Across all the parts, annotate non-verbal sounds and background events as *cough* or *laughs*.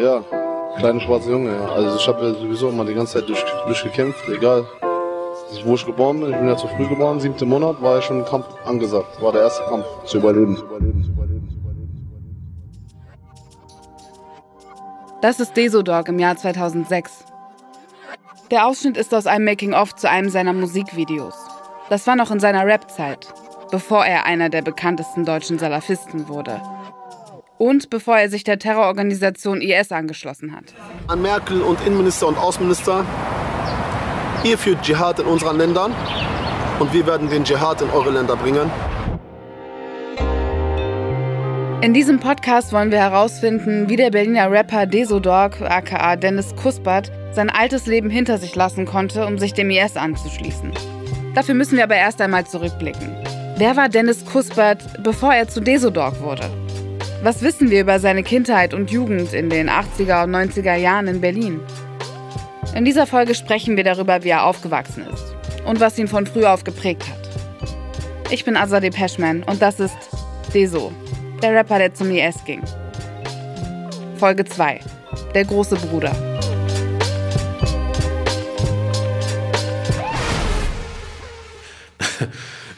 Ja, kleiner schwarzer Junge. Also ich habe ja sowieso immer die ganze Zeit durch, durchgekämpft, egal wo ich geboren bin. Ich bin ja zu früh geboren, siebte Monat, war ja schon ein Kampf angesagt. War der erste Kampf zu überleben. Das ist Desodog im Jahr 2006. Der Ausschnitt ist aus einem Making-of zu einem seiner Musikvideos. Das war noch in seiner Rap-Zeit, bevor er einer der bekanntesten deutschen Salafisten wurde. Und bevor er sich der Terrororganisation IS angeschlossen hat. An Merkel und Innenminister und Außenminister, ihr führt Dschihad in unseren Ländern und wir werden den Dschihad in eure Länder bringen. In diesem Podcast wollen wir herausfinden, wie der Berliner Rapper Desodog, aka Dennis Kuspert, sein altes Leben hinter sich lassen konnte, um sich dem IS anzuschließen. Dafür müssen wir aber erst einmal zurückblicken. Wer war Dennis Kuspert, bevor er zu Desodog wurde? Was wissen wir über seine Kindheit und Jugend in den 80er und 90er Jahren in Berlin? In dieser Folge sprechen wir darüber, wie er aufgewachsen ist und was ihn von früh auf geprägt hat. Ich bin Azadeh Peschman und das ist Deso, der Rapper, der zum IS ging. Folge 2. Der große Bruder.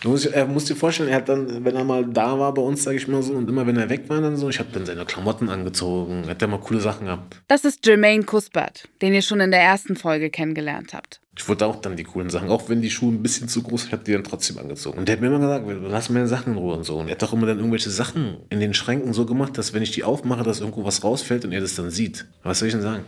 Du musst, er muss dir vorstellen, er hat dann, wenn er mal da war bei uns, sage ich mal so, und immer wenn er weg war, dann so, ich habe dann seine Klamotten angezogen, hat er mal coole Sachen gehabt. Das ist Jermaine Cuthbert, den ihr schon in der ersten Folge kennengelernt habt. Ich wollte auch dann die coolen Sachen, auch wenn die Schuhe ein bisschen zu groß, ich habe die dann trotzdem angezogen. Und der hat mir immer gesagt, lass meine Sachen in Ruhe und so. Und er hat doch immer dann irgendwelche Sachen in den Schränken so gemacht, dass wenn ich die aufmache, dass irgendwo was rausfällt und er das dann sieht. Was soll ich denn sagen?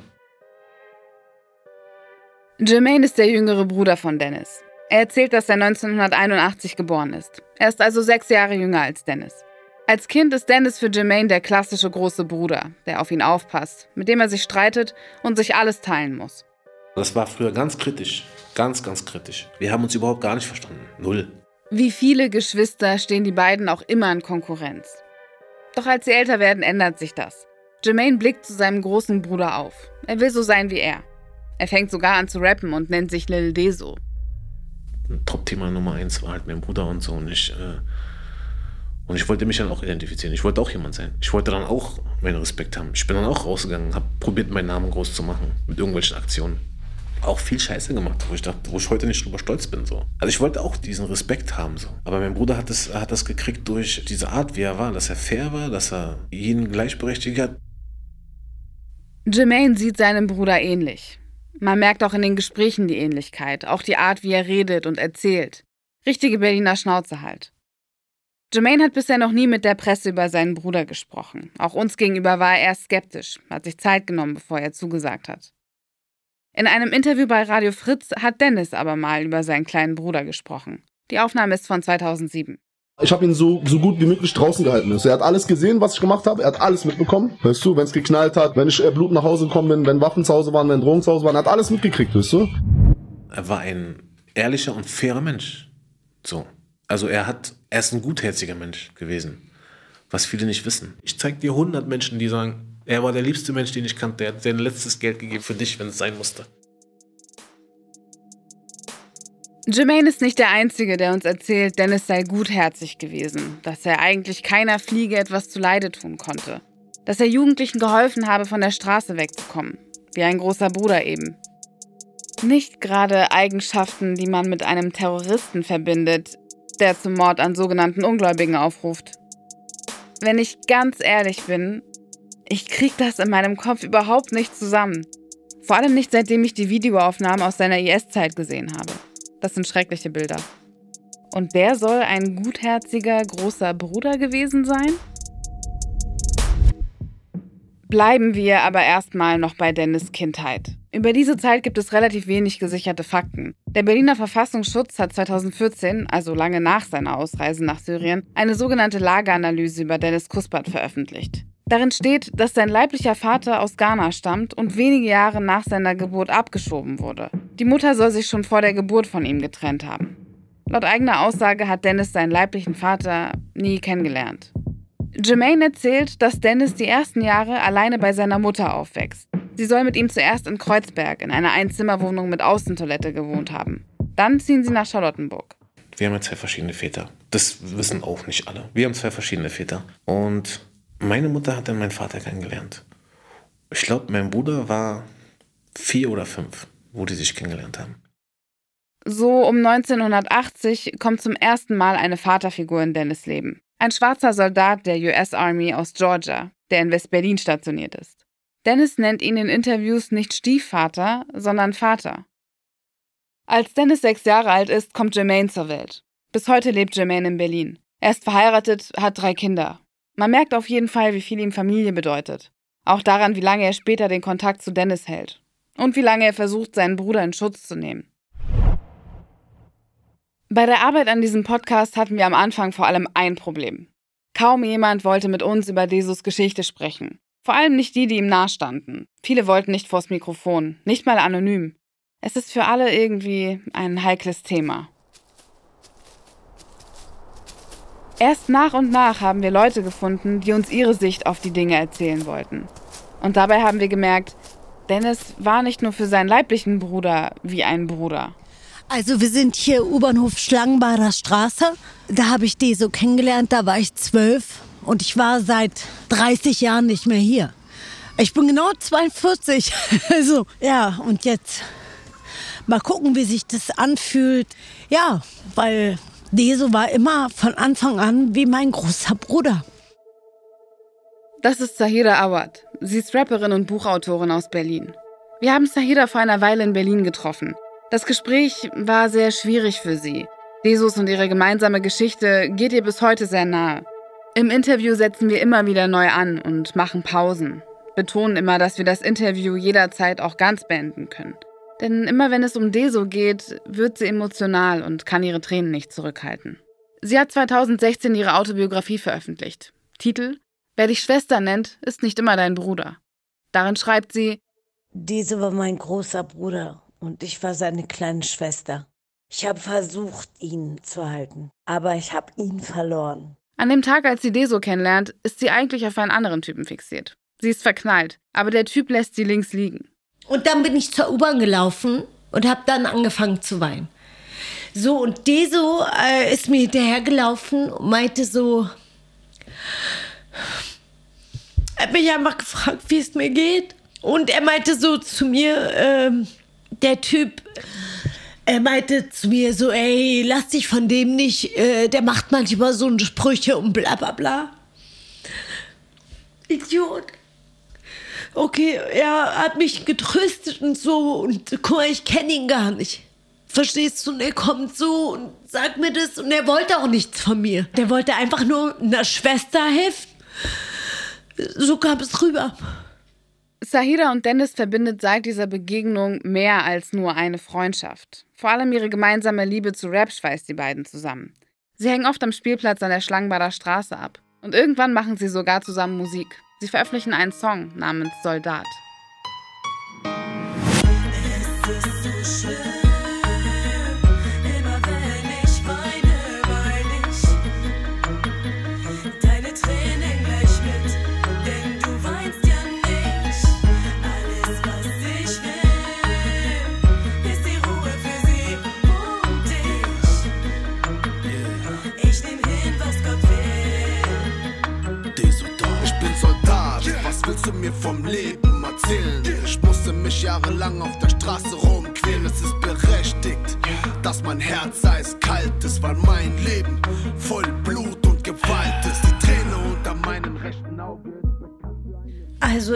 Jermaine ist der jüngere Bruder von Dennis. Er erzählt, dass er 1981 geboren ist. Er ist also sechs Jahre jünger als Dennis. Als Kind ist Dennis für Jermaine der klassische große Bruder, der auf ihn aufpasst, mit dem er sich streitet und sich alles teilen muss. Das war früher ganz kritisch. Ganz, ganz kritisch. Wir haben uns überhaupt gar nicht verstanden. Null. Wie viele Geschwister stehen die beiden auch immer in Konkurrenz. Doch als sie älter werden, ändert sich das. Jermaine blickt zu seinem großen Bruder auf. Er will so sein wie er. Er fängt sogar an zu rappen und nennt sich Lil Deso. Top-Thema Nummer eins war halt mein Bruder und so. Und ich, äh, und ich wollte mich dann auch identifizieren. Ich wollte auch jemand sein. Ich wollte dann auch meinen Respekt haben. Ich bin dann auch rausgegangen, habe probiert, meinen Namen groß zu machen mit irgendwelchen Aktionen. Auch viel Scheiße gemacht, wo ich dachte, wo ich heute nicht drüber stolz bin. So. Also ich wollte auch diesen Respekt haben. So. Aber mein Bruder hat das, hat das gekriegt durch diese Art, wie er war, dass er fair war, dass er jeden gleichberechtigt hat. Jermaine sieht seinem Bruder ähnlich. Man merkt auch in den Gesprächen die Ähnlichkeit, auch die Art, wie er redet und erzählt. Richtige Berliner Schnauze halt. Jermaine hat bisher noch nie mit der Presse über seinen Bruder gesprochen. Auch uns gegenüber war er skeptisch, hat sich Zeit genommen, bevor er zugesagt hat. In einem Interview bei Radio Fritz hat Dennis aber mal über seinen kleinen Bruder gesprochen. Die Aufnahme ist von 2007. Ich habe ihn so, so gut wie möglich draußen gehalten. Also er hat alles gesehen, was ich gemacht habe. Er hat alles mitbekommen. Weißt du, wenn es geknallt hat, wenn ich äh, Blut nach Hause gekommen bin, wenn Waffen zu Hause waren, wenn Drogen zu Hause waren, er hat alles mitgekriegt, weißt du? Er war ein ehrlicher und fairer Mensch. So. Also er hat, er ist ein gutherziger Mensch gewesen. Was viele nicht wissen. Ich zeig dir 100 Menschen, die sagen, er war der liebste Mensch, den ich kannte. Er hat sein letztes Geld gegeben für dich, wenn es sein musste. Jermaine ist nicht der Einzige, der uns erzählt, Dennis sei gutherzig gewesen, dass er eigentlich keiner Fliege etwas zuleide tun konnte, dass er Jugendlichen geholfen habe, von der Straße wegzukommen, wie ein großer Bruder eben. Nicht gerade Eigenschaften, die man mit einem Terroristen verbindet, der zum Mord an sogenannten Ungläubigen aufruft. Wenn ich ganz ehrlich bin, ich krieg das in meinem Kopf überhaupt nicht zusammen. Vor allem nicht seitdem ich die Videoaufnahmen aus seiner IS-Zeit gesehen habe. Das sind schreckliche Bilder. Und der soll ein gutherziger großer Bruder gewesen sein? Bleiben wir aber erstmal noch bei Dennis Kindheit. Über diese Zeit gibt es relativ wenig gesicherte Fakten. Der Berliner Verfassungsschutz hat 2014, also lange nach seiner Ausreise nach Syrien, eine sogenannte Lageranalyse über Dennis Kuspert veröffentlicht. Darin steht, dass sein leiblicher Vater aus Ghana stammt und wenige Jahre nach seiner Geburt abgeschoben wurde. Die Mutter soll sich schon vor der Geburt von ihm getrennt haben. Laut eigener Aussage hat Dennis seinen leiblichen Vater nie kennengelernt. Jermaine erzählt, dass Dennis die ersten Jahre alleine bei seiner Mutter aufwächst. Sie soll mit ihm zuerst in Kreuzberg in einer Einzimmerwohnung mit Außentoilette gewohnt haben. Dann ziehen sie nach Charlottenburg. Wir haben ja zwei verschiedene Väter. Das wissen auch nicht alle. Wir haben zwei verschiedene Väter. Und meine Mutter hat dann meinen Vater kennengelernt. Ich glaube, mein Bruder war vier oder fünf, wo die sich kennengelernt haben. So um 1980 kommt zum ersten Mal eine Vaterfigur in Dennis Leben. Ein schwarzer Soldat der US Army aus Georgia, der in West-Berlin stationiert ist. Dennis nennt ihn in Interviews nicht Stiefvater, sondern Vater. Als Dennis sechs Jahre alt ist, kommt Jermaine zur Welt. Bis heute lebt Jermaine in Berlin. Er ist verheiratet, hat drei Kinder. Man merkt auf jeden Fall, wie viel ihm Familie bedeutet. Auch daran, wie lange er später den Kontakt zu Dennis hält. Und wie lange er versucht, seinen Bruder in Schutz zu nehmen. Bei der Arbeit an diesem Podcast hatten wir am Anfang vor allem ein Problem. Kaum jemand wollte mit uns über Jesus Geschichte sprechen. Vor allem nicht die, die ihm nahestanden. Viele wollten nicht vors Mikrofon, nicht mal anonym. Es ist für alle irgendwie ein heikles Thema. Erst nach und nach haben wir Leute gefunden, die uns ihre Sicht auf die Dinge erzählen wollten. Und dabei haben wir gemerkt, Dennis war nicht nur für seinen leiblichen Bruder wie ein Bruder. Also wir sind hier U-Bahnhof Schlangenbader Straße. Da habe ich die so kennengelernt, da war ich zwölf und ich war seit 30 Jahren nicht mehr hier. Ich bin genau 42. *laughs* Also ja, und jetzt mal gucken, wie sich das anfühlt. Ja, weil Deso war immer von Anfang an wie mein großer Bruder. Das ist Sahira Awad. Sie ist Rapperin und Buchautorin aus Berlin. Wir haben Sahira vor einer Weile in Berlin getroffen. Das Gespräch war sehr schwierig für sie. Jesus und ihre gemeinsame Geschichte geht ihr bis heute sehr nahe. Im Interview setzen wir immer wieder neu an und machen Pausen. Betonen immer, dass wir das Interview jederzeit auch ganz beenden können. Denn immer wenn es um Deso geht, wird sie emotional und kann ihre Tränen nicht zurückhalten. Sie hat 2016 ihre Autobiografie veröffentlicht. Titel Wer dich Schwester nennt, ist nicht immer dein Bruder. Darin schreibt sie Deso war mein großer Bruder und ich war seine kleine Schwester. Ich habe versucht, ihn zu halten, aber ich habe ihn verloren. An dem Tag, als sie Deso kennenlernt, ist sie eigentlich auf einen anderen Typen fixiert. Sie ist verknallt, aber der Typ lässt sie links liegen. Und dann bin ich zur U-Bahn gelaufen und habe dann angefangen zu weinen. So, und Deso äh, ist mir hinterhergelaufen und meinte so, er hat mich einfach gefragt, wie es mir geht. Und er meinte so zu mir, ähm, der Typ, er meinte zu mir so, ey, lass dich von dem nicht, äh, der macht manchmal so Sprüche und bla bla bla. Idiot. Okay, er hat mich getröstet und so und guck mal, ich kenne ihn gar nicht. Verstehst du? Und er kommt so und sagt mir das und er wollte auch nichts von mir. Der wollte einfach nur einer Schwester helfen. So kam es rüber. Sahira und Dennis verbindet seit dieser Begegnung mehr als nur eine Freundschaft. Vor allem ihre gemeinsame Liebe zu Rap schweißt die beiden zusammen. Sie hängen oft am Spielplatz an der Schlangenbader Straße ab. Und irgendwann machen sie sogar zusammen Musik. Sie veröffentlichen einen Song namens Soldat. Es ist so schön.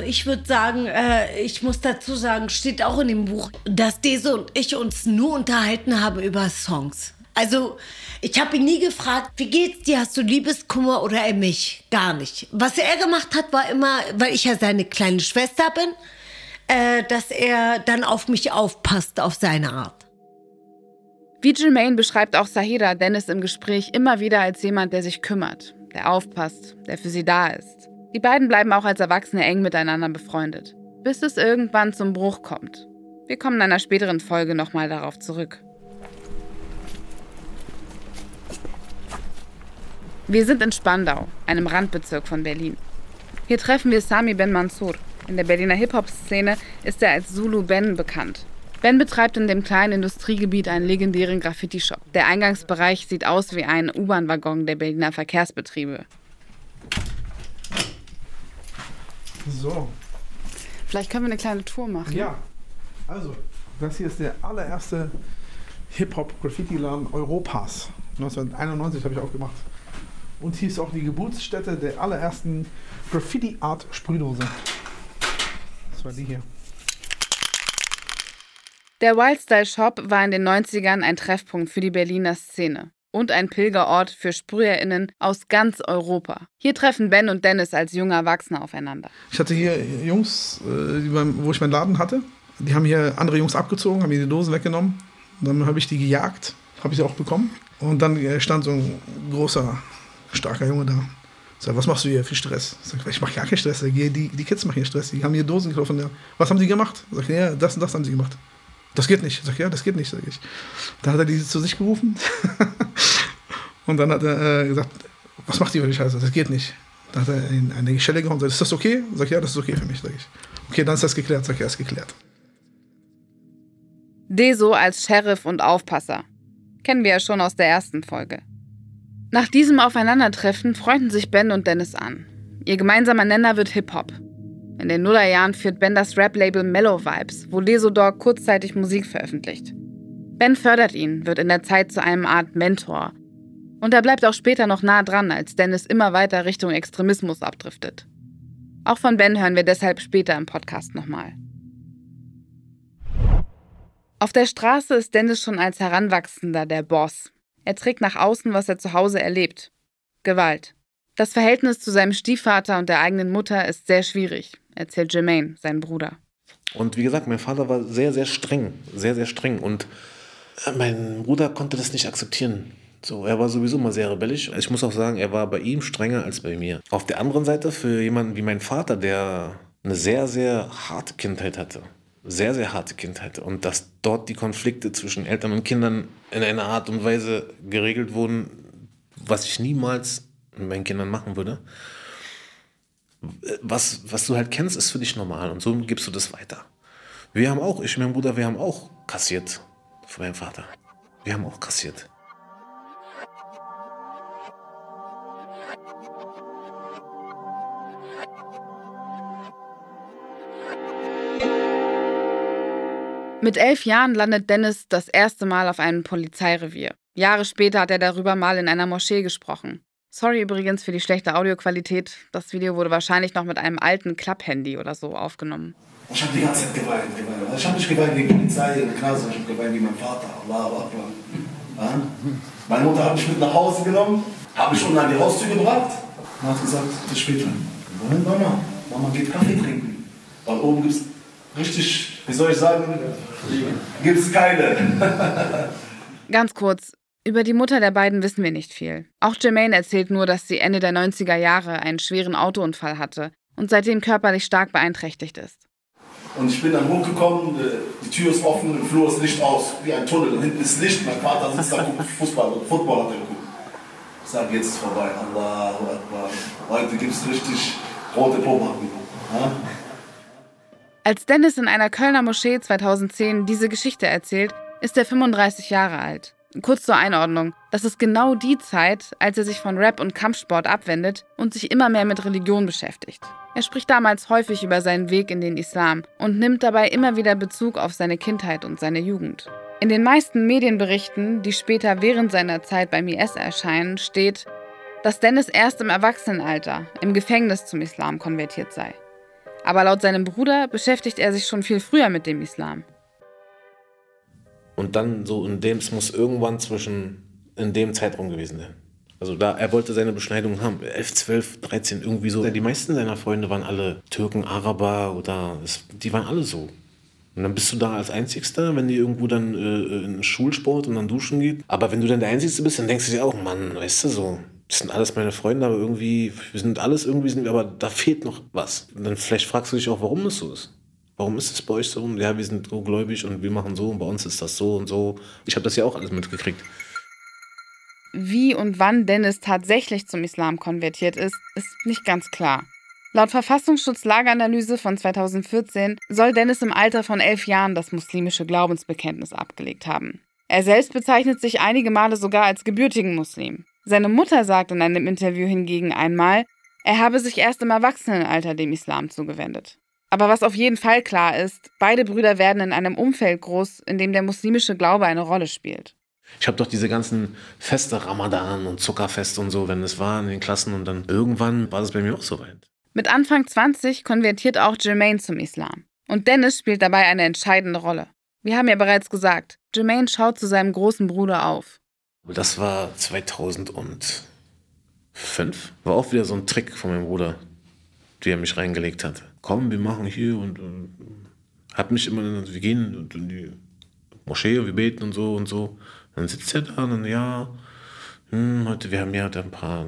Ich würde sagen, äh, ich muss dazu sagen, steht auch in dem Buch, dass Dese und ich uns nur unterhalten haben über Songs. Also ich habe ihn nie gefragt, wie geht's dir? Hast du Liebeskummer oder er mich? Gar nicht. Was er gemacht hat, war immer, weil ich ja seine kleine Schwester bin, äh, dass er dann auf mich aufpasst, auf seine Art. Wie Jermaine beschreibt auch Sahira Dennis im Gespräch immer wieder als jemand, der sich kümmert, der aufpasst, der für sie da ist. Die beiden bleiben auch als Erwachsene eng miteinander befreundet, bis es irgendwann zum Bruch kommt. Wir kommen in einer späteren Folge nochmal darauf zurück. Wir sind in Spandau, einem Randbezirk von Berlin. Hier treffen wir Sami Ben Mansour. In der Berliner Hip-Hop-Szene ist er als Zulu Ben bekannt. Ben betreibt in dem kleinen Industriegebiet einen legendären Graffiti-Shop. Der Eingangsbereich sieht aus wie ein U-Bahn-Waggon der Berliner Verkehrsbetriebe. So. Vielleicht können wir eine kleine Tour machen. Ja, also, das hier ist der allererste Hip-Hop-Graffiti-Laden Europas. 1991 habe ich aufgemacht. Und hier ist auch die Geburtsstätte der allerersten Graffiti-Art-Sprühdose. Das war die hier. Der Wildstyle Shop war in den 90ern ein Treffpunkt für die Berliner Szene und ein Pilgerort für SprüherInnen aus ganz Europa. Hier treffen Ben und Dennis als junge Erwachsene aufeinander. Ich hatte hier Jungs, äh, wo ich meinen Laden hatte. Die haben hier andere Jungs abgezogen, haben mir die Dosen weggenommen. Dann habe ich die gejagt, habe ich sie auch bekommen. Und dann äh, stand so ein großer, starker Junge da. Sag, was machst du hier für Stress? Sag, ich mache gar keinen Stress. Die, die Kids machen hier Stress. Die haben hier Dosen gekauft. Was haben die gemacht? Sag, ja, das und das haben sie gemacht. Das geht nicht. Ich sag, ja, das geht nicht, sag ich. Dann hat er die zu sich gerufen. *laughs* und dann hat er äh, gesagt, was macht ihr für die Scheiße? Das geht nicht. Dann hat er in eine Schelle gehauen und sagt, ist das okay? Sag ich, ja, das ist okay für mich, sag ich. Okay, dann ist das geklärt. Sag ich, ja, ist geklärt. Deso als Sheriff und Aufpasser. Kennen wir ja schon aus der ersten Folge. Nach diesem Aufeinandertreffen freunden sich Ben und Dennis an. Ihr gemeinsamer Nenner wird Hip-Hop. In den Nullerjahren führt Ben das Rap-Label Mellow Vibes, wo Deso Dog kurzzeitig Musik veröffentlicht. Ben fördert ihn, wird in der Zeit zu einem Art Mentor. Und er bleibt auch später noch nah dran, als Dennis immer weiter Richtung Extremismus abdriftet. Auch von Ben hören wir deshalb später im Podcast nochmal. Auf der Straße ist Dennis schon als Heranwachsender der Boss. Er trägt nach außen, was er zu Hause erlebt. Gewalt. Das Verhältnis zu seinem Stiefvater und der eigenen Mutter ist sehr schwierig, erzählt Jermaine, sein Bruder. Und wie gesagt, mein Vater war sehr, sehr streng. Sehr, sehr streng. Und äh, mein Bruder konnte das nicht akzeptieren. So, er war sowieso mal sehr rebellisch. Ich muss auch sagen, er war bei ihm strenger als bei mir. Auf der anderen Seite, für jemanden wie mein Vater, der eine sehr, sehr harte Kindheit hatte, sehr, sehr harte Kindheit und dass dort die Konflikte zwischen Eltern und Kindern in einer Art und Weise geregelt wurden, was ich niemals mit meinen Kindern machen würde. Was, was du halt kennst, ist für dich normal und so gibst du das weiter. Wir haben auch, ich und mein Bruder, wir haben auch kassiert für meinen Vater. Wir haben auch kassiert. Mit elf Jahren landet Dennis das erste Mal auf einem Polizeirevier. Jahre später hat er darüber mal in einer Moschee gesprochen. Sorry übrigens für die schlechte Audioqualität. Das Video wurde wahrscheinlich noch mit einem alten Klapphandy oder so aufgenommen. Ich habe die ganze Zeit geweint, geweint. Ich habe nicht geweint wegen Polizei und Knast, ich habe geweint wie mein Vater. Allahu Akbar. Ja? Meine Mutter hat mich mit nach Hause genommen, habe mich unten an die Haustür gebracht und hat gesagt, bis später. Wohin, Mama? Mama geht Kaffee trinken. Weil oben gibt es richtig, wie soll ich sagen, gibt es keine. *laughs* Ganz kurz, über die Mutter der beiden wissen wir nicht viel. Auch Jermaine erzählt nur, dass sie Ende der 90er Jahre einen schweren Autounfall hatte und seitdem körperlich stark beeinträchtigt ist. Und ich bin dann hochgekommen, äh, die Tür ist offen, im Flur ist Licht aus, wie ein Tunnel. Und hinten ist Licht, mein Vater sitzt da, guckt *laughs* Fußball, Football hat er geguckt. Ich sage, jetzt ist es vorbei. Allahu Akbar. Heute gibt es richtig rote Pobacken. Ja? Als Dennis in einer Kölner Moschee 2010 diese Geschichte erzählt, ist er 35 Jahre alt. Kurz zur Einordnung, das ist genau die Zeit, als er sich von Rap und Kampfsport abwendet und sich immer mehr mit Religion beschäftigt. Er spricht damals häufig über seinen Weg in den Islam und nimmt dabei immer wieder Bezug auf seine Kindheit und seine Jugend. In den meisten Medienberichten, die später während seiner Zeit beim IS erscheinen, steht, dass Dennis erst im Erwachsenenalter im Gefängnis zum Islam konvertiert sei. Aber laut seinem Bruder beschäftigt er sich schon viel früher mit dem Islam. Und dann so in dem, es muss irgendwann zwischen, in dem Zeitraum gewesen sein. Also da, er wollte seine Beschneidung haben, 11, 12, 13, irgendwie so. Die meisten seiner Freunde waren alle Türken, Araber oder, es, die waren alle so. Und dann bist du da als Einzigster, wenn die irgendwo dann äh, in Schulsport und dann duschen geht. Aber wenn du dann der Einzigste bist, dann denkst du dir auch, Mann, weißt du so, das sind alles meine Freunde, aber irgendwie, wir sind alles irgendwie, sind aber da fehlt noch was. Und dann vielleicht fragst du dich auch, warum das so ist. Warum ist es bei euch so? Ja, wir sind so gläubig und wir machen so und bei uns ist das so und so. Ich habe das ja auch alles mitgekriegt. Wie und wann Dennis tatsächlich zum Islam konvertiert ist, ist nicht ganz klar. Laut Verfassungsschutz Lageranalyse von 2014 soll Dennis im Alter von elf Jahren das muslimische Glaubensbekenntnis abgelegt haben. Er selbst bezeichnet sich einige Male sogar als gebürtigen Muslim. Seine Mutter sagt in einem Interview hingegen einmal, er habe sich erst im Erwachsenenalter dem Islam zugewendet. Aber was auf jeden Fall klar ist, beide Brüder werden in einem Umfeld groß, in dem der muslimische Glaube eine Rolle spielt. Ich habe doch diese ganzen Feste, Ramadan und Zuckerfest und so, wenn es war in den Klassen und dann irgendwann war das bei mir auch soweit. Mit Anfang 20 konvertiert auch Jermaine zum Islam. Und Dennis spielt dabei eine entscheidende Rolle. Wir haben ja bereits gesagt, Jermaine schaut zu seinem großen Bruder auf. Das war 2005. War auch wieder so ein Trick von meinem Bruder, wie er mich reingelegt hat. Komm, wir machen hier und, und hat mich immer, wir gehen in die Moschee, wir beten und so und so. Dann sitzt er da und ja, hm, heute, wir haben ja ein paar,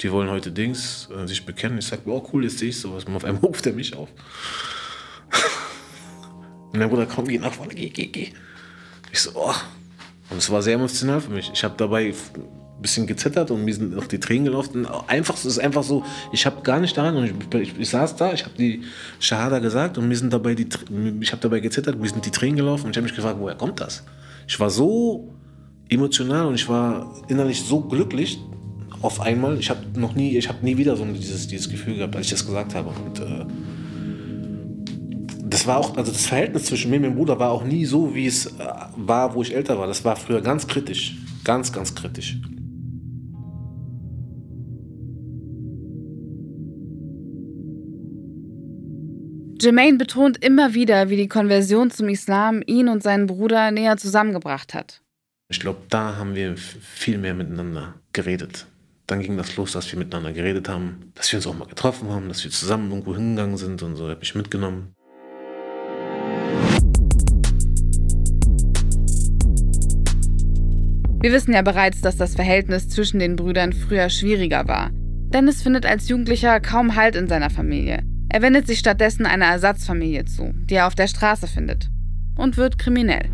die wollen heute Dings äh, sich bekennen. Ich sag, oh cool, jetzt sehe ich sowas. Und auf einmal *laughs* ruft er mich auf. und mein Bruder, komm, geh nach vorne, geh, geh, geh. Ich so, oh. Und es war sehr emotional für mich. Ich habe dabei ein bisschen gezittert und mir sind auch die Tränen gelaufen. Einfach, es ist einfach so, ich habe gar nicht daran, und ich, ich, ich saß da, ich habe die Shahada gesagt und mir sind dabei die, ich habe dabei gezittert, mir sind die Tränen gelaufen und ich habe mich gefragt, woher kommt das? Ich war so emotional und ich war innerlich so glücklich auf einmal. Ich habe noch nie, ich habe nie wieder so dieses, dieses Gefühl gehabt, als ich das gesagt habe. Und äh, das war auch, also das Verhältnis zwischen mir und meinem Bruder war auch nie so, wie es äh, war, wo ich älter war. Das war früher ganz kritisch. Ganz, ganz kritisch. Jermaine betont immer wieder, wie die Konversion zum Islam ihn und seinen Bruder näher zusammengebracht hat. Ich glaube, da haben wir viel mehr miteinander geredet. Dann ging das los, dass wir miteinander geredet haben, dass wir uns auch mal getroffen haben, dass wir zusammen irgendwo hingegangen sind und so, habe ich mitgenommen. Wir wissen ja bereits, dass das Verhältnis zwischen den Brüdern früher schwieriger war. Dennis findet als Jugendlicher kaum Halt in seiner Familie. Er wendet sich stattdessen einer Ersatzfamilie zu, die er auf der Straße findet. Und wird kriminell.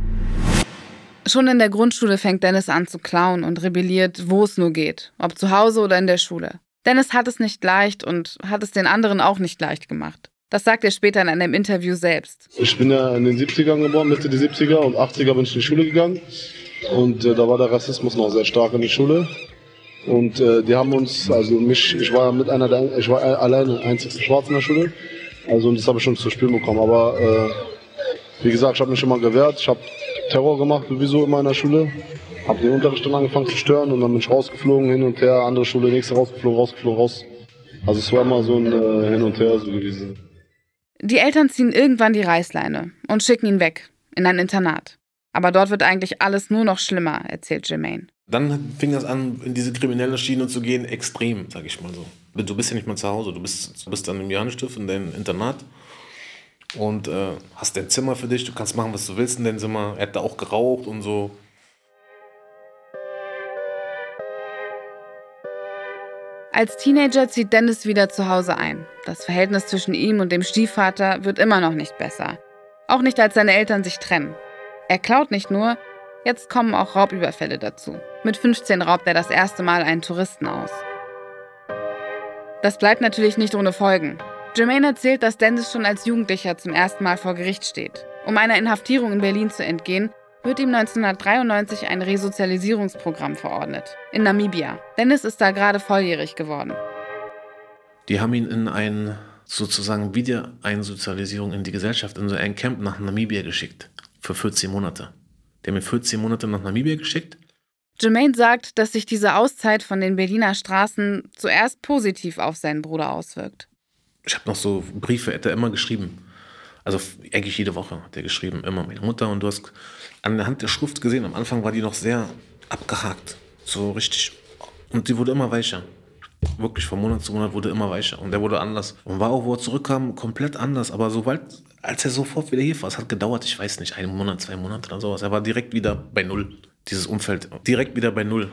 Schon in der Grundschule fängt Dennis an zu klauen und rebelliert, wo es nur geht, ob zu Hause oder in der Schule. Dennis hat es nicht leicht und hat es den anderen auch nicht leicht gemacht. Das sagt er später in einem Interview selbst. Ich bin ja in den 70ern geboren, Mitte der 70er und 80er bin ich in die Schule gegangen. Und äh, da war der Rassismus noch sehr stark in der Schule. Und äh, die haben uns, also mich, ich war mit einer der, ich war alleine einzigste Schwarz in der Schule. Also und das habe ich schon zu spüren bekommen. Aber äh, wie gesagt, ich habe mich immer gewehrt. Ich habe Terror gemacht, sowieso immer in der Schule. Habe den Unterricht dann angefangen zu stören und dann bin ich rausgeflogen, hin und her, andere Schule, nächste rausgeflogen, rausgeflogen, raus. Also es war immer so ein äh, Hin und Her so gewesen. Die Eltern ziehen irgendwann die Reißleine und schicken ihn weg, in ein Internat. Aber dort wird eigentlich alles nur noch schlimmer, erzählt Jermaine. Dann fing das an, in diese kriminelle Schiene zu gehen, extrem, sag ich mal so. Du bist ja nicht mal zu Hause, du bist, du bist dann im Johannesstift in deinem Internat und äh, hast dein Zimmer für dich, du kannst machen, was du willst in deinem Zimmer. Er hat da auch geraucht und so. Als Teenager zieht Dennis wieder zu Hause ein. Das Verhältnis zwischen ihm und dem Stiefvater wird immer noch nicht besser. Auch nicht, als seine Eltern sich trennen. Er klaut nicht nur, jetzt kommen auch Raubüberfälle dazu. Mit 15 raubt er das erste Mal einen Touristen aus. Das bleibt natürlich nicht ohne Folgen. Jermaine erzählt, dass Dennis schon als Jugendlicher zum ersten Mal vor Gericht steht. Um einer Inhaftierung in Berlin zu entgehen, wird ihm 1993 ein Resozialisierungsprogramm verordnet. In Namibia. Dennis ist da gerade volljährig geworden. Die haben ihn in ein sozusagen Wiedereinsozialisierung in die Gesellschaft, in so ein Camp nach Namibia geschickt. Für 14 Monate. Der mir 14 Monate nach Namibia geschickt. Jermaine sagt, dass sich diese Auszeit von den Berliner Straßen zuerst positiv auf seinen Bruder auswirkt. Ich habe noch so Briefe, hat er immer geschrieben. Also eigentlich jede Woche hat er geschrieben, immer meine Mutter. Und du hast an der Hand der Schrift gesehen, am Anfang war die noch sehr abgehakt. So richtig. Und die wurde immer weicher. Wirklich von Monat zu Monat wurde immer weicher. Und der wurde anders. Und war auch, wo er zurückkam, komplett anders. Aber sobald, als er sofort wieder hier war, es hat gedauert, ich weiß nicht, einen Monat, zwei Monate oder sowas. Er war direkt wieder bei Null. Dieses Umfeld. Direkt wieder bei Null.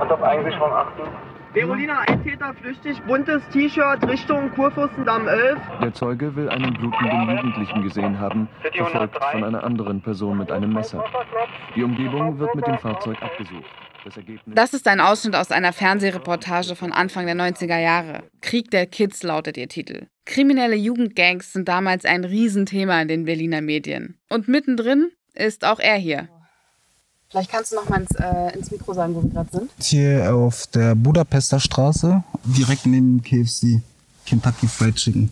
Und auf eigentlich von achten. Berolina, ein Täter flüchtig, buntes T-Shirt Richtung Kurfürstendamm 11. Der Zeuge will einen blutenden Jugendlichen gesehen haben, verfolgt von einer anderen Person mit einem Messer. Die Umgebung wird mit dem Fahrzeug abgesucht. Das, ist ein Ausschnitt aus einer Fernsehreportage von Anfang der 90er Jahre. Krieg der Kids lautet ihr Titel. Kriminelle Jugendgangs sind damals ein Riesenthema in den Berliner Medien. Und mittendrin ist auch er hier. Vielleicht kannst du noch mal ins, äh, ins Mikro sagen, wo wir gerade sind. Hier auf der Budapester Straße, direkt neben KFC. Kentucky Fried Chicken.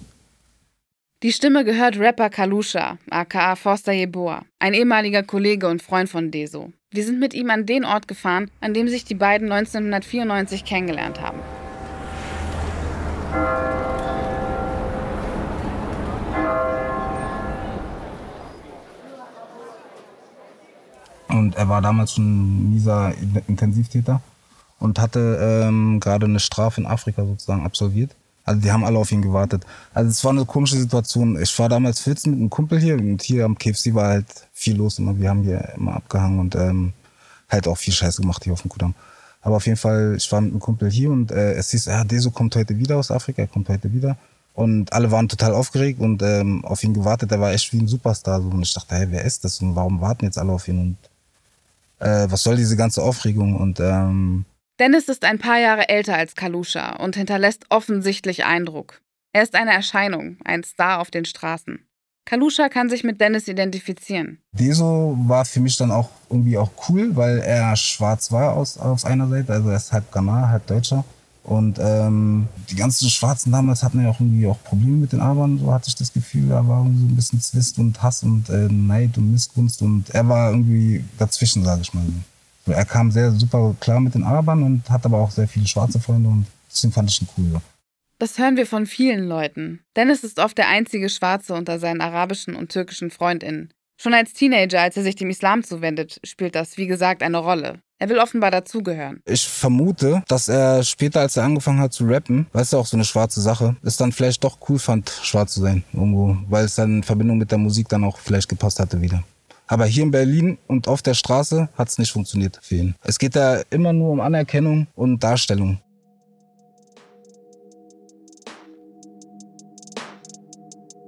Die Stimme gehört Rapper Kalusha, aka Forster Jeboa, ein ehemaliger Kollege und Freund von Deso. Wir sind mit ihm an den Ort gefahren, an dem sich die beiden 1994 kennengelernt haben. Und er war damals schon mieser Intensivtäter und hatte ähm, gerade eine Strafe in Afrika sozusagen absolviert. Also die haben alle auf ihn gewartet. Also es war eine komische Situation. Ich war damals 14 mit einem Kumpel hier und hier am KFC war halt viel los immer. Wir haben hier immer abgehangen und ähm, halt auch viel Scheiße gemacht hier auf dem Kudamm. Aber auf jeden Fall, ich war mit einem Kumpel hier und äh, es hieß, ja, Deso kommt heute wieder aus Afrika, er kommt heute wieder. Und alle waren total aufgeregt und ähm, auf ihn gewartet. Er war echt wie ein Superstar. So. Und ich dachte, hey, wer ist das und warum warten jetzt alle auf ihn? Und äh, was soll diese ganze Aufregung? Und ähm, Dennis ist ein paar Jahre älter als Kalusha und hinterlässt offensichtlich Eindruck. Er ist eine Erscheinung, ein Star auf den Straßen. Kalusha kann sich mit Dennis identifizieren. Deso war für mich dann auch irgendwie auch cool, weil er schwarz war aus, aus einer Seite, also er ist halb Ghana, halb Deutscher. Und ähm, die ganzen Schwarzen damals hatten ja auch irgendwie auch Probleme mit den Arabern, so hatte ich das Gefühl. Da war irgendwie so ein bisschen Zwist und Hass und äh, Neid und Missgunst und er war irgendwie dazwischen, sage ich mal. Er kam sehr super klar mit den Arabern und hat aber auch sehr viele schwarze Freunde und deswegen fand ich ihn cool. Das hören wir von vielen Leuten. Dennis ist oft der einzige Schwarze unter seinen arabischen und türkischen FreundInnen. Schon als Teenager, als er sich dem Islam zuwendet, spielt das, wie gesagt, eine Rolle. Er will offenbar dazugehören. Ich vermute, dass er später, als er angefangen hat zu rappen, weißt du auch so eine schwarze Sache, es dann vielleicht doch cool fand, schwarz zu sein irgendwo, weil es dann in Verbindung mit der Musik dann auch vielleicht gepasst hatte wieder. Aber hier in Berlin und auf der Straße hat es nicht funktioniert für ihn. Es geht da immer nur um Anerkennung und Darstellung.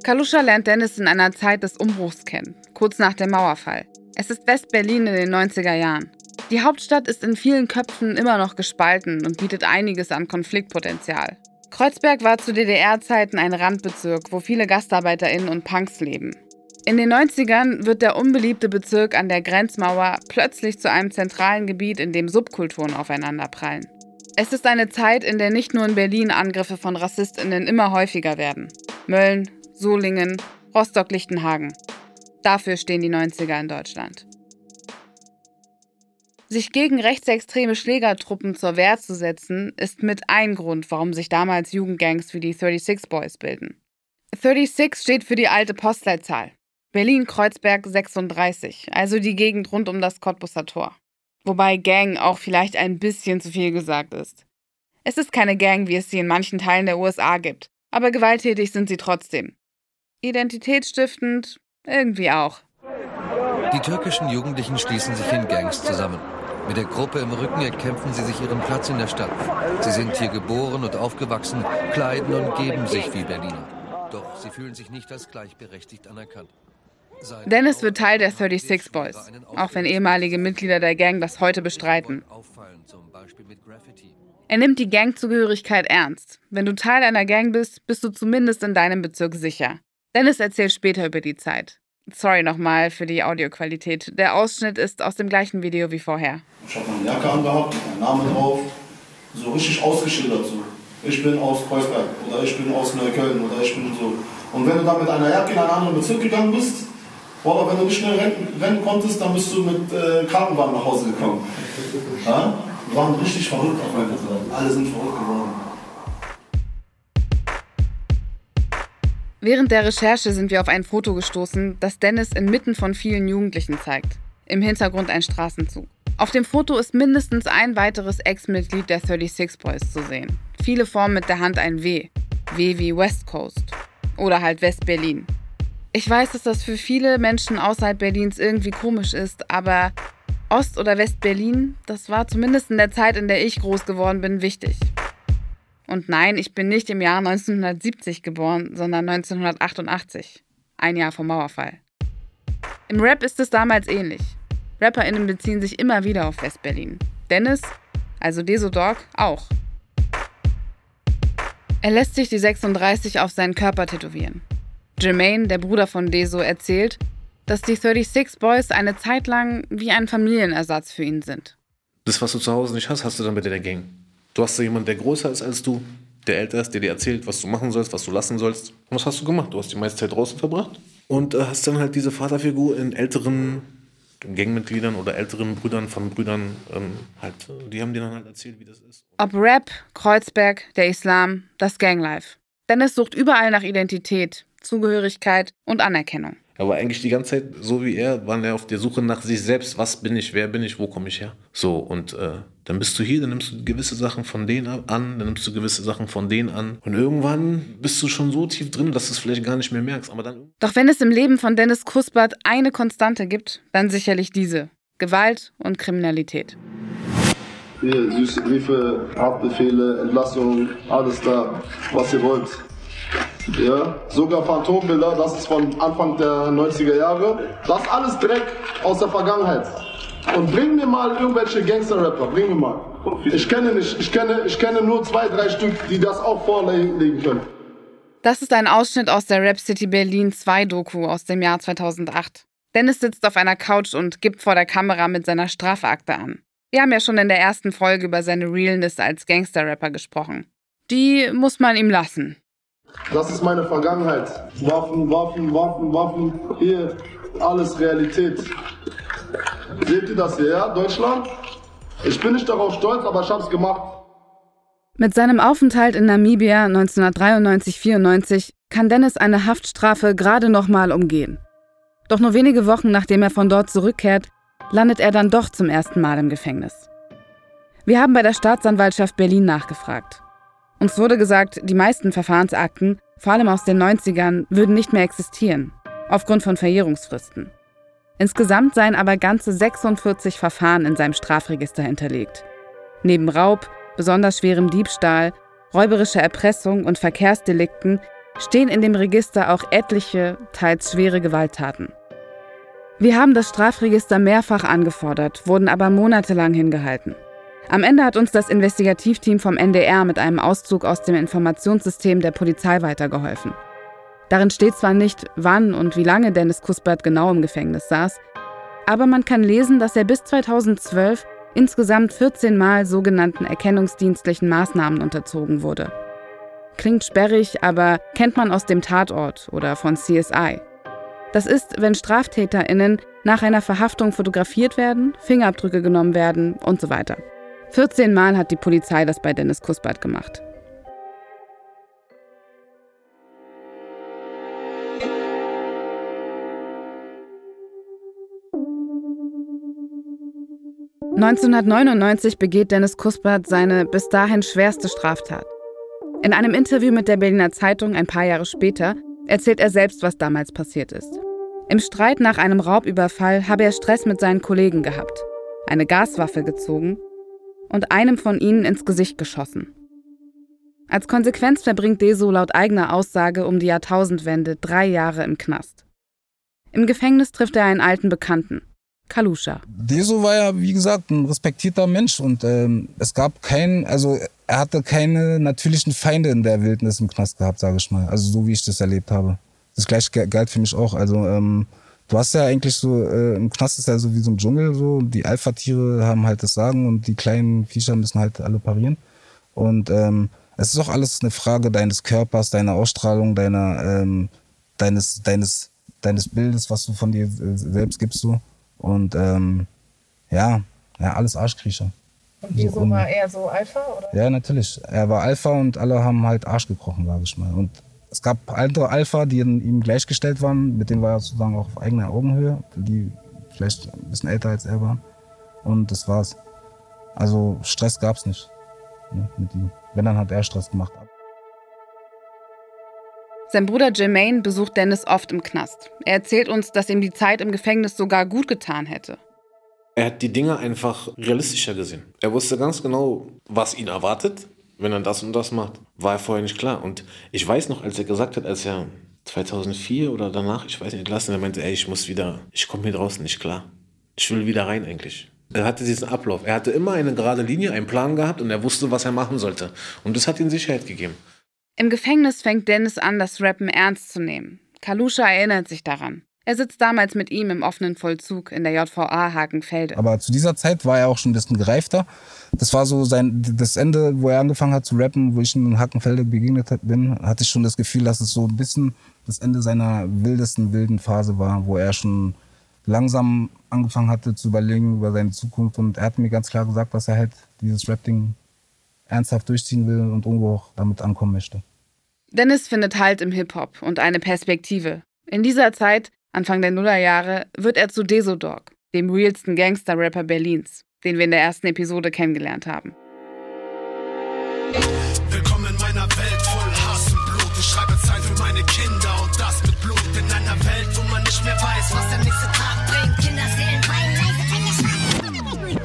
Kalusha lernt Dennis in einer Zeit des Umbruchs kennen, kurz nach dem Mauerfall. Es ist West-Berlin in den 90er Jahren. Die Hauptstadt ist in vielen Köpfen immer noch gespalten und bietet einiges an Konfliktpotenzial. Kreuzberg war zu DDR-Zeiten ein Randbezirk, wo viele GastarbeiterInnen und Punks leben. In den 90ern wird der unbeliebte Bezirk an der Grenzmauer plötzlich zu einem zentralen Gebiet, in dem Subkulturen aufeinanderprallen. Es ist eine Zeit, in der nicht nur in Berlin Angriffe von RassistInnen immer häufiger werden. Mölln, Solingen, Rostock-Lichtenhagen. Dafür stehen die 90er in Deutschland. Sich gegen rechtsextreme Schlägertruppen zur Wehr zu setzen, ist mit ein Grund, warum sich damals Jugendgangs wie die 36 Boys bilden. 36 steht für die alte Postleitzahl. Berlin-Kreuzberg 36, also die Gegend rund um das Cottbusser Tor. Wobei Gang auch vielleicht ein bisschen zu viel gesagt ist. Es ist keine Gang, wie es sie in manchen Teilen der USA gibt, aber gewalttätig sind sie trotzdem. Identitätsstiftend irgendwie auch. Die türkischen Jugendlichen schließen sich in Gangs zusammen. Mit der Gruppe im Rücken erkämpfen sie sich ihren Platz in der Stadt. Sie sind hier geboren und aufgewachsen, kleiden und geben sich wie Berliner. Doch sie fühlen sich nicht als gleichberechtigt anerkannt. Dennis wird Teil der 36 Boys, auch wenn ehemalige Mitglieder der Gang das heute bestreiten. Er nimmt die Gangzugehörigkeit ernst. Wenn du Teil einer Gang bist, bist du zumindest in deinem Bezirk sicher. Dennis erzählt später über die Zeit. Sorry nochmal für die Audioqualität. Der Ausschnitt ist aus dem gleichen Video wie vorher. Ich habe meine Jacke angehabt, mein Name drauf, so richtig ausgeschildert so. Ich bin aus Kreuzberg oder ich bin aus Neukölln oder ich bin so. Und wenn du dann mit einer Jacke in einen anderen Bezirk gegangen bist, oder wenn du nicht schnell rennen, rennen konntest, dann bist du mit äh, Krankenwagen nach Hause gekommen. Ja? Wir waren richtig verrückt auf einmal. Alle sind verrückt geworden. Während der Recherche sind wir auf ein Foto gestoßen, das Dennis inmitten von vielen Jugendlichen zeigt. Im Hintergrund ein Straßenzug. Auf dem Foto ist mindestens ein weiteres Ex-Mitglied der 36 Boys zu sehen. Viele formen mit der Hand ein W. W wie West Coast. Oder halt West-Berlin. Ich weiß, dass das für viele Menschen außerhalb Berlins irgendwie komisch ist, aber Ost- oder West-Berlin, das war zumindest in der Zeit, in der ich groß geworden bin, wichtig. Und nein, ich bin nicht im Jahr 1970 geboren, sondern 1988. Ein Jahr vom Mauerfall. Im Rap ist es damals ähnlich. RapperInnen beziehen sich immer wieder auf Westberlin. Dennis, also Desodog, auch. Er lässt sich die 36 auf seinen Körper tätowieren. Jermaine, der Bruder von Deso, erzählt, dass die 36 Boys eine Zeit lang wie ein Familienersatz für ihn sind. Das, was du zu Hause nicht hast, hast du dann mit in der Gang. Du hast da jemanden, der größer ist als du, der älter ist, der dir erzählt, was du machen sollst, was du lassen sollst. Und was hast du gemacht? Du hast die meiste Zeit draußen verbracht und äh, hast dann halt diese Vaterfigur in älteren Gangmitgliedern oder älteren Brüdern von Brüdern ähm, halt, die haben dir dann halt erzählt, wie das ist. Ob Rap, Kreuzberg, der Islam, das Ganglife. Dennis sucht überall nach Identität, Zugehörigkeit und Anerkennung. Er war eigentlich die ganze Zeit, so wie er, war er auf der Suche nach sich selbst. Was bin ich, wer bin ich, wo komme ich her? So, und äh, dann bist du hier, dann nimmst du gewisse Sachen von denen an, dann nimmst du gewisse Sachen von denen an. Und irgendwann bist du schon so tief drin, dass du es vielleicht gar nicht mehr merkst. Aber dann Doch wenn es im Leben von Dennis Kuspert eine Konstante gibt, dann sicherlich diese. Gewalt und Kriminalität. Hier, süße Briefe, Haftbefehle, Entlassungen, alles da, was ihr wollt. Ja, sogar Phantombilder, das ist von Anfang der 90er Jahre. Das ist alles Dreck aus der Vergangenheit. Und bring mir mal irgendwelche Gangster-Rapper, bring mir mal. Ich kenne nicht, ich kenne, ich kenne nur zwei, drei Stück, die das auch vorlegen können. Das ist ein Ausschnitt aus der Rap City Berlin 2 Doku aus dem Jahr 2008. Dennis sitzt auf einer Couch und gibt vor der Kamera mit seiner Strafakte an. Wir haben ja schon in der ersten Folge über seine Realness als Gangster-Rapper gesprochen. Die muss man ihm lassen. Das ist meine Vergangenheit. Waffen, Waffen, Waffen, Waffen. Hier, alles Realität. Seht ihr das hier, ja? Deutschland? Ich bin nicht darauf stolz, aber ich hab's gemacht. Mit seinem Aufenthalt in Namibia 1993-94 kann Dennis eine Haftstrafe gerade noch mal umgehen. Doch nur wenige Wochen nachdem er von dort zurückkehrt, landet er dann doch zum ersten Mal im Gefängnis. Wir haben bei der Staatsanwaltschaft Berlin nachgefragt. Uns wurde gesagt, die meisten Verfahrensakten, vor allem aus den 90ern, würden nicht mehr existieren, aufgrund von Verjährungsfristen. Insgesamt seien aber ganze 46 Verfahren in seinem Strafregister hinterlegt. Neben Raub, besonders schwerem Diebstahl, räuberischer Erpressung und Verkehrsdelikten stehen in dem Register auch etliche, teils schwere Gewalttaten. Wir haben das Strafregister mehrfach angefordert, wurden aber monatelang hingehalten. Am Ende hat uns das Investigativteam vom NDR mit einem Auszug aus dem Informationssystem der Polizei weitergeholfen. Darin steht zwar nicht, wann und wie lange Dennis Kuspert genau im Gefängnis saß, aber man kann lesen, dass er bis 2012 insgesamt 14 Mal sogenannten erkennungsdienstlichen Maßnahmen unterzogen wurde. Klingt sperrig, aber kennt man aus dem Tatort oder von CSI. Das ist, wenn StraftäterInnen nach einer Verhaftung fotografiert werden, Fingerabdrücke genommen werden und so weiter. 14 Mal hat die Polizei das bei Dennis Kuspert gemacht. (1999) begeht Dennis Kuspert seine bis dahin schwerste Straftat. In einem Interview mit der Berliner Zeitung ein paar Jahre später erzählt er selbst, was damals passiert ist. Im Streit nach einem Raubüberfall habe er Stress mit seinen Kollegen gehabt, eine Gaswaffe gezogen und einem von ihnen ins Gesicht geschossen. Als Konsequenz verbringt Deso laut eigener Aussage um die Jahrtausendwende drei Jahre im Knast. Im Gefängnis trifft er einen alten Bekannten, Kalusha. Deso war ja, wie gesagt, ein respektierter Mensch und ähm, es gab keinen, also er hatte keine natürlichen Feinde in der Wildnis im Knast gehabt, sage ich mal. Also so wie ich das erlebt habe. Das gleiche galt für mich auch. Also ähm, du hast ja eigentlich so, äh, im Knast ist ja so wie so ein Dschungel, so. Die Alpha-Tiere haben halt das Sagen und die kleinen Viecher müssen halt alle parieren. Und ähm, es ist auch alles eine Frage deines Körpers, deiner Ausstrahlung, deiner, ähm, deines, deines, deines Bildes, was du von dir äh, selbst gibst, so. Und ähm, ja, ja, alles Arschkriecher. Und wieso und, war er so Alpha? Oder? Ja, natürlich. Er war Alpha und alle haben halt Arsch gekrochen, sage ich mal. Und es gab andere Alpha, die ihm gleichgestellt waren, mit denen war er sozusagen auch auf eigener Augenhöhe, die vielleicht ein bisschen älter als er waren. Und das war's. Also Stress gab's nicht ne, mit ihm. Wenn, dann hat er Stress gemacht. Sein Bruder Jermaine besucht Dennis oft im Knast. Er erzählt uns, dass ihm die Zeit im Gefängnis sogar gut getan hätte. Er hat die Dinge einfach realistischer gesehen. Er wusste ganz genau, was ihn erwartet, wenn er das und das macht. War er vorher nicht klar. Und ich weiß noch, als er gesagt hat, als er 2004 oder danach, ich weiß nicht, entlassen, er meinte, ey, ich muss wieder, ich komme hier draußen nicht klar. Ich will wieder rein eigentlich. Er hatte diesen Ablauf. Er hatte immer eine gerade Linie, einen Plan gehabt und er wusste, was er machen sollte. Und das hat ihm Sicherheit gegeben. Im Gefängnis fängt Dennis an, das Rappen ernst zu nehmen. Kalusha erinnert sich daran. Er sitzt damals mit ihm im offenen Vollzug in der JVA Hakenfelde. Aber zu dieser Zeit war er auch schon ein bisschen gereifter. Das war so sein, das Ende, wo er angefangen hat zu rappen, wo ich in Hakenfelde begegnet bin, hatte ich schon das Gefühl, dass es so ein bisschen das Ende seiner wildesten wilden Phase war, wo er schon langsam angefangen hatte zu überlegen über seine Zukunft. Und er hat mir ganz klar gesagt, dass er halt dieses Rap-Ding ernsthaft durchziehen will und irgendwo auch damit ankommen möchte. Dennis findet Halt im Hip-Hop und eine Perspektive. In dieser Zeit Anfang der Nullerjahre wird er zu Desodog, dem realsten Gangster-Rapper Berlins, den wir in der ersten Episode kennengelernt haben. Willkommen in meiner Welt voll Hass und Blut. Ich schreibe Zeit für meine Kinder und das mit Blut. In einer Welt, wo man nicht mehr weiß, was der nächste Tag bringt. Kinderseelen weinen, leise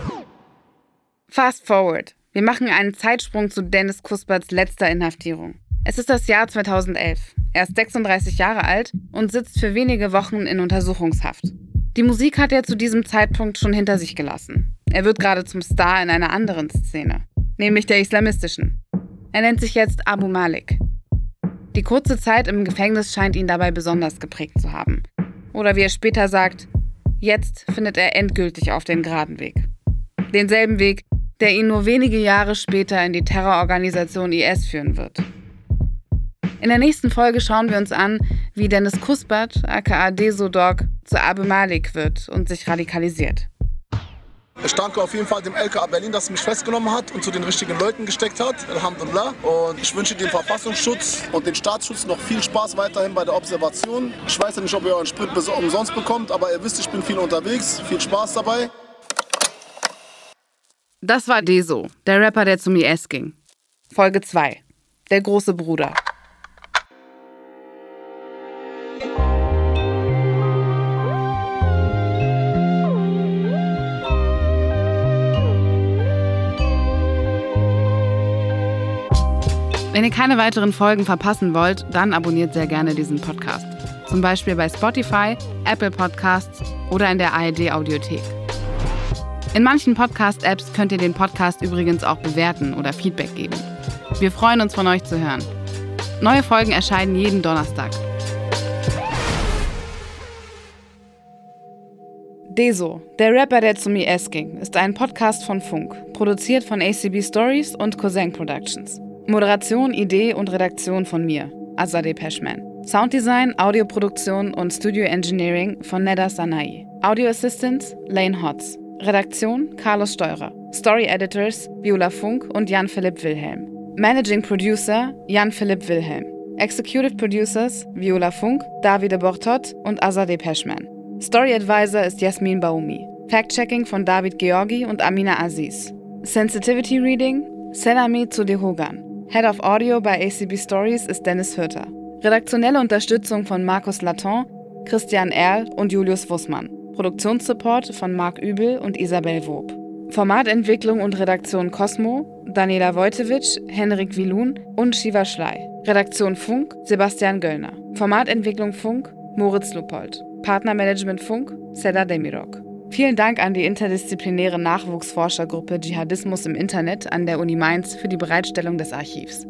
Fast forward. Wir machen einen Zeitsprung zu Dennis Kusperts letzter Inhaftierung. Es ist das Jahr 2011. Er ist 36 Jahre alt und sitzt für wenige Wochen in Untersuchungshaft. Die Musik hat er zu diesem Zeitpunkt schon hinter sich gelassen. Er wird gerade zum Star in einer anderen Szene, nämlich der islamistischen. Er nennt sich jetzt Abu Malik. Die kurze Zeit im Gefängnis scheint ihn dabei besonders geprägt zu haben. Oder wie er später sagt, jetzt findet er endgültig auf den geraden Weg. Denselben Weg, der ihn nur wenige Jahre später in die Terrororganisation IS führen wird. In der nächsten Folge schauen wir uns an, wie Dennis Kuspert, aka Desodog, zu Abu Malik wird und sich radikalisiert. Ich danke auf jeden Fall dem LKA Berlin, dass er mich festgenommen hat und zu den richtigen Leuten gesteckt hat. Alhamdulillah. Und ich wünsche dem Verfassungsschutz und den Staatsschutz noch viel Spaß weiterhin bei der Observation. Ich weiß ja nicht, ob ihr euren Sprit umsonst bekommt, aber ihr wisst, ich bin viel unterwegs. Viel Spaß dabei. Das war Deso, der Rapper, der zum IS ging. Folge 2. Der große Bruder. Wenn ihr keine weiteren Folgen verpassen wollt, dann abonniert sehr gerne diesen Podcast. Zum Beispiel bei Spotify, Apple Podcasts oder in der ARD Audiothek. In manchen Podcast-Apps könnt ihr den Podcast übrigens auch bewerten oder Feedback geben. Wir freuen uns von euch zu hören. Neue Folgen erscheinen jeden Donnerstag. Deso, der Rapper, der zum IS ging, ist ein Podcast von Funk, produziert von ACB Stories und Cousin Productions. Moderation, Idee und Redaktion von mir, Azadeh Peschman. Sounddesign, Audioproduktion und Studio Engineering von Neda Sanai. Audio Assistants Lane Hotz. Redaktion Carlos Steurer. Story Editors Viola Funk und Jan-Philipp Wilhelm. Managing Producer Jan-Philipp Wilhelm. Executive Producers Viola Funk, Davide Bortot und Azadeh Peschman. Story Advisor ist Jasmin Baumi. Fact-Checking von David Georgi und Amina Aziz. Sensitivity Reading Selami Zudehogan. Head of Audio bei ACB Stories ist Dennis Hürter. Redaktionelle Unterstützung von Markus Laton, Christian Erl und Julius Wussmann. Produktionssupport von Marc Übel und Isabel Wob. Formatentwicklung und Redaktion Cosmo, Daniela Wojtewitsch, Henrik Wilun und Shiva Schley. Redaktion Funk, Sebastian Göllner. Formatentwicklung Funk, Moritz Lupold. Partnermanagement Funk, Seda Demirok. Vielen Dank an die interdisziplinäre Nachwuchsforschergruppe Dschihadismus im Internet an der Uni Mainz für die Bereitstellung des Archivs.